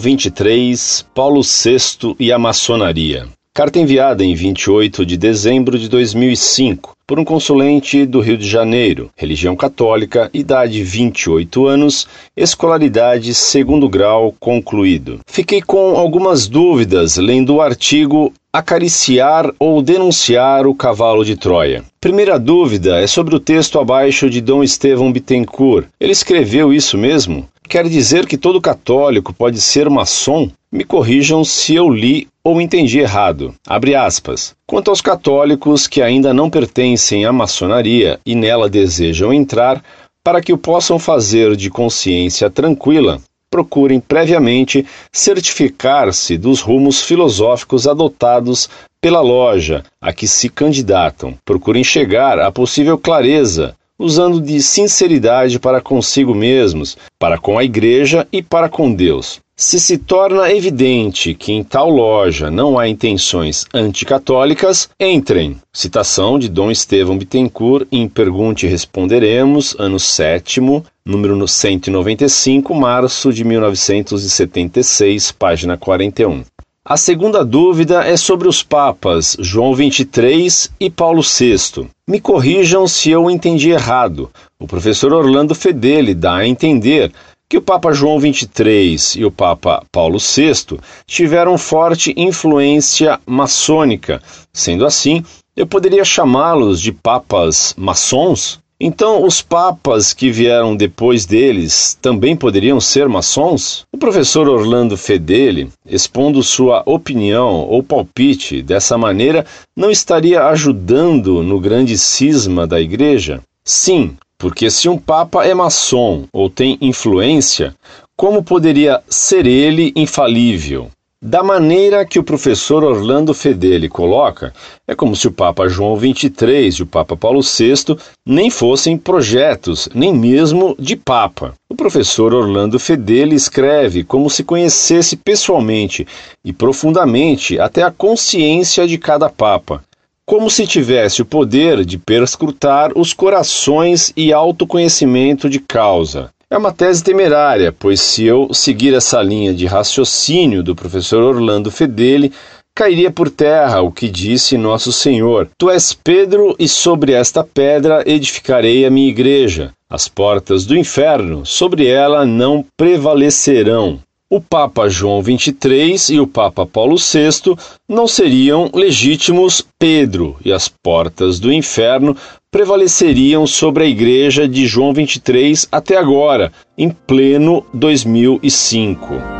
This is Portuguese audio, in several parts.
23, Paulo VI e a maçonaria. Carta enviada em 28 de dezembro de 2005 por um consulente do Rio de Janeiro, religião católica, idade 28 anos, escolaridade segundo grau concluído. Fiquei com algumas dúvidas lendo o artigo Acariciar ou denunciar o cavalo de Troia. Primeira dúvida é sobre o texto abaixo de Dom Estevão Bittencourt. Ele escreveu isso mesmo? Quer dizer que todo católico pode ser maçom? Me corrijam se eu li ou entendi errado. Abre aspas. Quanto aos católicos que ainda não pertencem à maçonaria e nela desejam entrar, para que o possam fazer de consciência tranquila, procurem previamente certificar-se dos rumos filosóficos adotados pela loja a que se candidatam. Procurem chegar a possível clareza usando de sinceridade para consigo mesmos, para com a Igreja e para com Deus. Se se torna evidente que em tal loja não há intenções anticatólicas, entrem. Citação de Dom Estevão Bittencourt em Pergunte e Responderemos, ano 7, número 195, março de 1976, página 41. A segunda dúvida é sobre os papas João XXIII e Paulo VI. Me corrijam se eu entendi errado. O professor Orlando Fedeli dá a entender que o Papa João XXIII e o Papa Paulo VI tiveram forte influência maçônica. Sendo assim, eu poderia chamá-los de papas maçons? Então, os papas que vieram depois deles também poderiam ser maçons? O professor Orlando Fedeli, expondo sua opinião ou palpite dessa maneira, não estaria ajudando no grande cisma da igreja? Sim, porque se um papa é maçom ou tem influência, como poderia ser ele infalível? Da maneira que o professor Orlando Fedeli coloca, é como se o Papa João XXIII e o Papa Paulo VI nem fossem projetos, nem mesmo de Papa. O professor Orlando Fedeli escreve como se conhecesse pessoalmente e profundamente até a consciência de cada Papa, como se tivesse o poder de perscrutar os corações e autoconhecimento de causa. É uma tese temerária, pois se eu seguir essa linha de raciocínio do professor Orlando Fedeli, cairia por terra o que disse nosso Senhor: Tu és Pedro, e sobre esta pedra edificarei a minha igreja. As portas do inferno sobre ela não prevalecerão. O Papa João XXIII e o Papa Paulo VI não seriam legítimos Pedro, e as portas do inferno prevaleceriam sobre a igreja de João 23 até agora, em pleno 2005.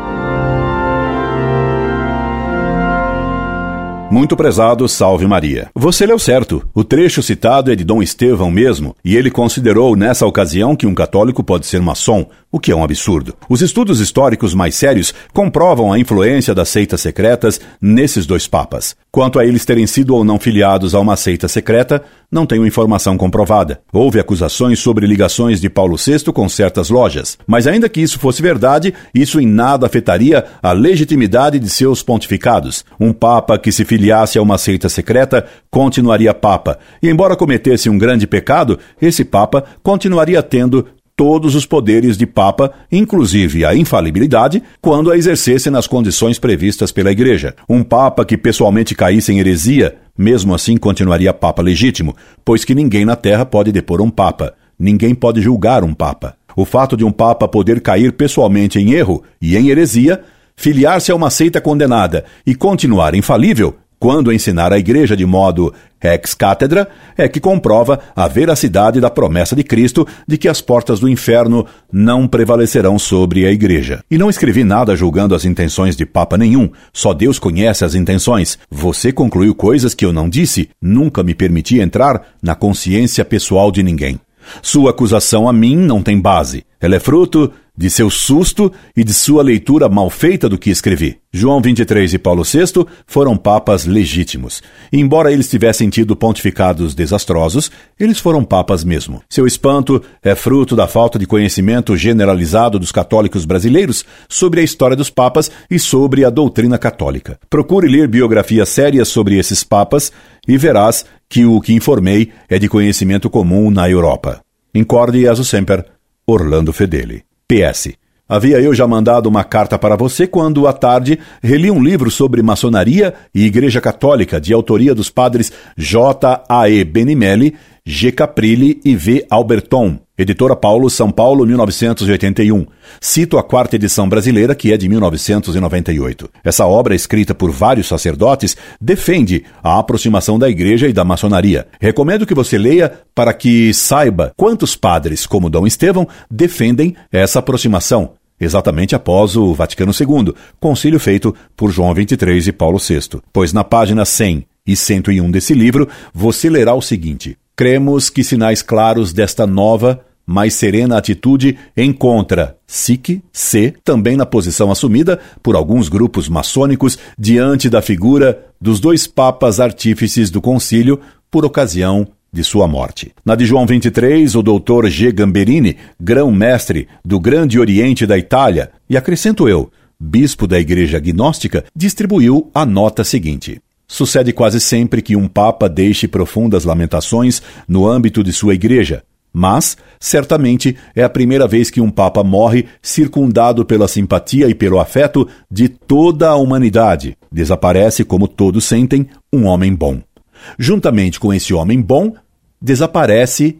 Muito prezado, salve Maria. Você leu certo. O trecho citado é de Dom Estevão mesmo, e ele considerou nessa ocasião que um católico pode ser maçom, o que é um absurdo. Os estudos históricos mais sérios comprovam a influência das seitas secretas nesses dois papas. Quanto a eles terem sido ou não filiados a uma seita secreta, não tenho informação comprovada. Houve acusações sobre ligações de Paulo VI com certas lojas, mas ainda que isso fosse verdade, isso em nada afetaria a legitimidade de seus pontificados. Um papa que se filiasse a uma seita secreta continuaria papa, e embora cometesse um grande pecado, esse papa continuaria tendo todos os poderes de Papa, inclusive a infalibilidade, quando a exercesse nas condições previstas pela Igreja. Um Papa que pessoalmente caísse em heresia, mesmo assim continuaria Papa legítimo, pois que ninguém na Terra pode depor um Papa, ninguém pode julgar um Papa. O fato de um Papa poder cair pessoalmente em erro e em heresia filiar-se a uma seita condenada e continuar infalível, quando ensinar a igreja de modo ex cátedra, é que comprova a veracidade da promessa de Cristo de que as portas do inferno não prevalecerão sobre a igreja. E não escrevi nada julgando as intenções de Papa nenhum, só Deus conhece as intenções. Você concluiu coisas que eu não disse, nunca me permiti entrar na consciência pessoal de ninguém. Sua acusação a mim não tem base. Ela é fruto de seu susto e de sua leitura mal feita do que escrevi. João 23 e Paulo VI foram papas legítimos. E embora eles tivessem tido pontificados desastrosos, eles foram papas mesmo. Seu espanto é fruto da falta de conhecimento generalizado dos católicos brasileiros sobre a história dos papas e sobre a doutrina católica. Procure ler biografias sérias sobre esses papas e verás que o que informei é de conhecimento comum na Europa. Incorde e aso semper, Orlando Fedeli. PS. Havia eu já mandado uma carta para você quando, à tarde, reli um livro sobre maçonaria e Igreja Católica, de autoria dos padres J. A. E. Benimelli, G. Caprilli e V. Alberton. Editora Paulo, São Paulo, 1981. Cito a quarta edição brasileira, que é de 1998. Essa obra, escrita por vários sacerdotes, defende a aproximação da Igreja e da maçonaria. Recomendo que você leia para que saiba quantos padres, como Dom Estevão, defendem essa aproximação exatamente após o Vaticano II, concílio feito por João XXIII e Paulo VI. Pois na página 100 e 101 desse livro, você lerá o seguinte: Cremos que sinais claros desta nova, mais serena atitude encontra SIC, C, também na posição assumida por alguns grupos maçônicos diante da figura dos dois papas artífices do concílio por ocasião de sua morte. Na de João 23, o doutor G. Gamberini, grão-mestre do Grande Oriente da Itália, e acrescento eu, bispo da Igreja Gnóstica, distribuiu a nota seguinte. Sucede quase sempre que um papa deixe profundas lamentações no âmbito de sua igreja, mas, certamente, é a primeira vez que um Papa morre circundado pela simpatia e pelo afeto de toda a humanidade. Desaparece, como todos sentem, um homem bom. Juntamente com esse homem bom, desaparece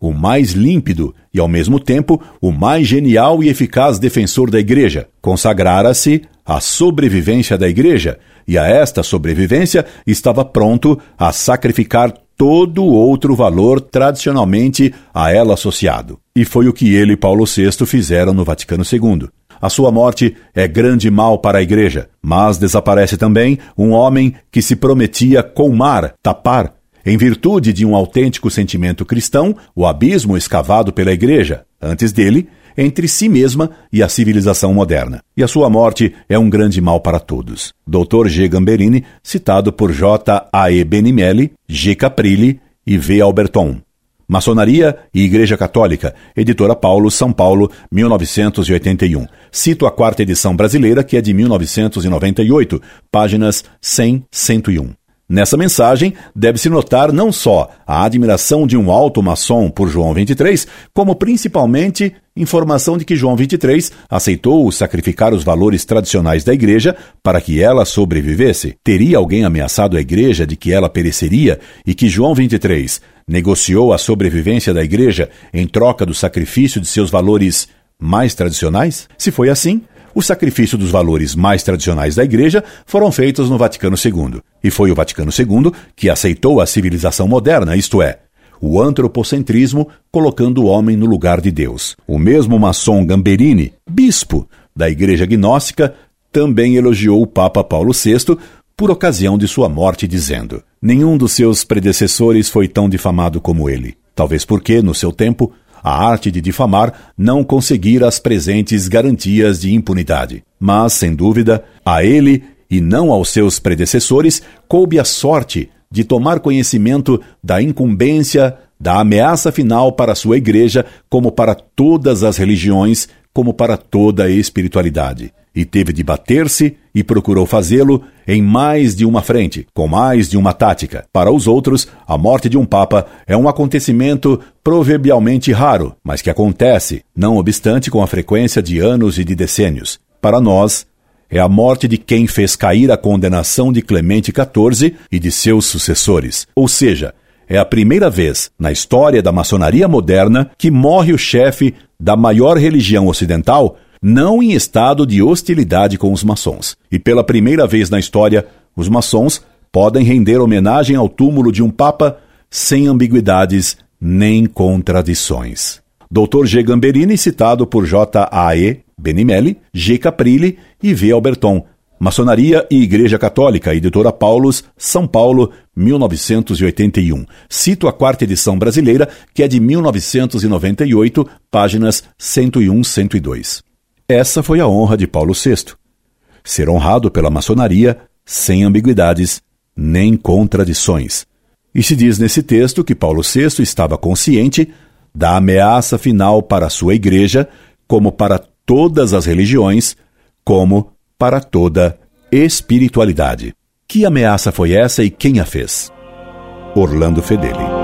o mais límpido e, ao mesmo tempo, o mais genial e eficaz defensor da Igreja. Consagrara-se à sobrevivência da Igreja, e a esta sobrevivência estava pronto a sacrificar todo outro valor tradicionalmente a ela associado. E foi o que ele e Paulo VI fizeram no Vaticano II. A sua morte é grande mal para a igreja, mas desaparece também um homem que se prometia colmar, tapar, em virtude de um autêntico sentimento cristão, o abismo escavado pela igreja, antes dele, entre si mesma e a civilização moderna. E a sua morte é um grande mal para todos. Dr. G. Gamberini, citado por J. A. E. Benimelli, G. Caprilli e V. Alberton. Maçonaria e Igreja Católica, Editora Paulo, São Paulo, 1981. Cito a quarta edição brasileira, que é de 1998, páginas 100, 101. Nessa mensagem, deve-se notar não só a admiração de um alto maçom por João 23, como principalmente informação de que João 23 aceitou sacrificar os valores tradicionais da igreja para que ela sobrevivesse. Teria alguém ameaçado a igreja de que ela pereceria e que João 23 negociou a sobrevivência da igreja em troca do sacrifício de seus valores mais tradicionais? Se foi assim, o sacrifício dos valores mais tradicionais da Igreja foram feitos no Vaticano II. E foi o Vaticano II que aceitou a civilização moderna, isto é, o antropocentrismo, colocando o homem no lugar de Deus. O mesmo maçom Gamberini, bispo da Igreja Gnóstica, também elogiou o Papa Paulo VI por ocasião de sua morte, dizendo: Nenhum dos seus predecessores foi tão difamado como ele. Talvez porque, no seu tempo, a arte de difamar não conseguir as presentes garantias de impunidade. Mas, sem dúvida, a ele e não aos seus predecessores coube a sorte de tomar conhecimento da incumbência, da ameaça final para sua igreja, como para todas as religiões, como para toda a espiritualidade e teve de bater-se e procurou fazê-lo em mais de uma frente, com mais de uma tática. Para os outros, a morte de um papa é um acontecimento proverbialmente raro, mas que acontece, não obstante com a frequência de anos e de decênios. Para nós, é a morte de quem fez cair a condenação de Clemente XIV e de seus sucessores. Ou seja, é a primeira vez na história da maçonaria moderna que morre o chefe da maior religião ocidental não em estado de hostilidade com os maçons. E pela primeira vez na história, os maçons podem render homenagem ao túmulo de um papa sem ambiguidades nem contradições. Dr. G. Gamberini, citado por J. A. E. Benimelli, G. Caprilli e V. Alberton. Maçonaria e Igreja Católica, editora Paulus, São Paulo, 1981. Cito a quarta edição brasileira, que é de 1998, páginas 101 102. Essa foi a honra de Paulo VI. Ser honrado pela maçonaria sem ambiguidades nem contradições. E se diz nesse texto que Paulo VI estava consciente da ameaça final para a sua igreja, como para todas as religiões, como para toda espiritualidade. Que ameaça foi essa e quem a fez? Orlando Fedeli.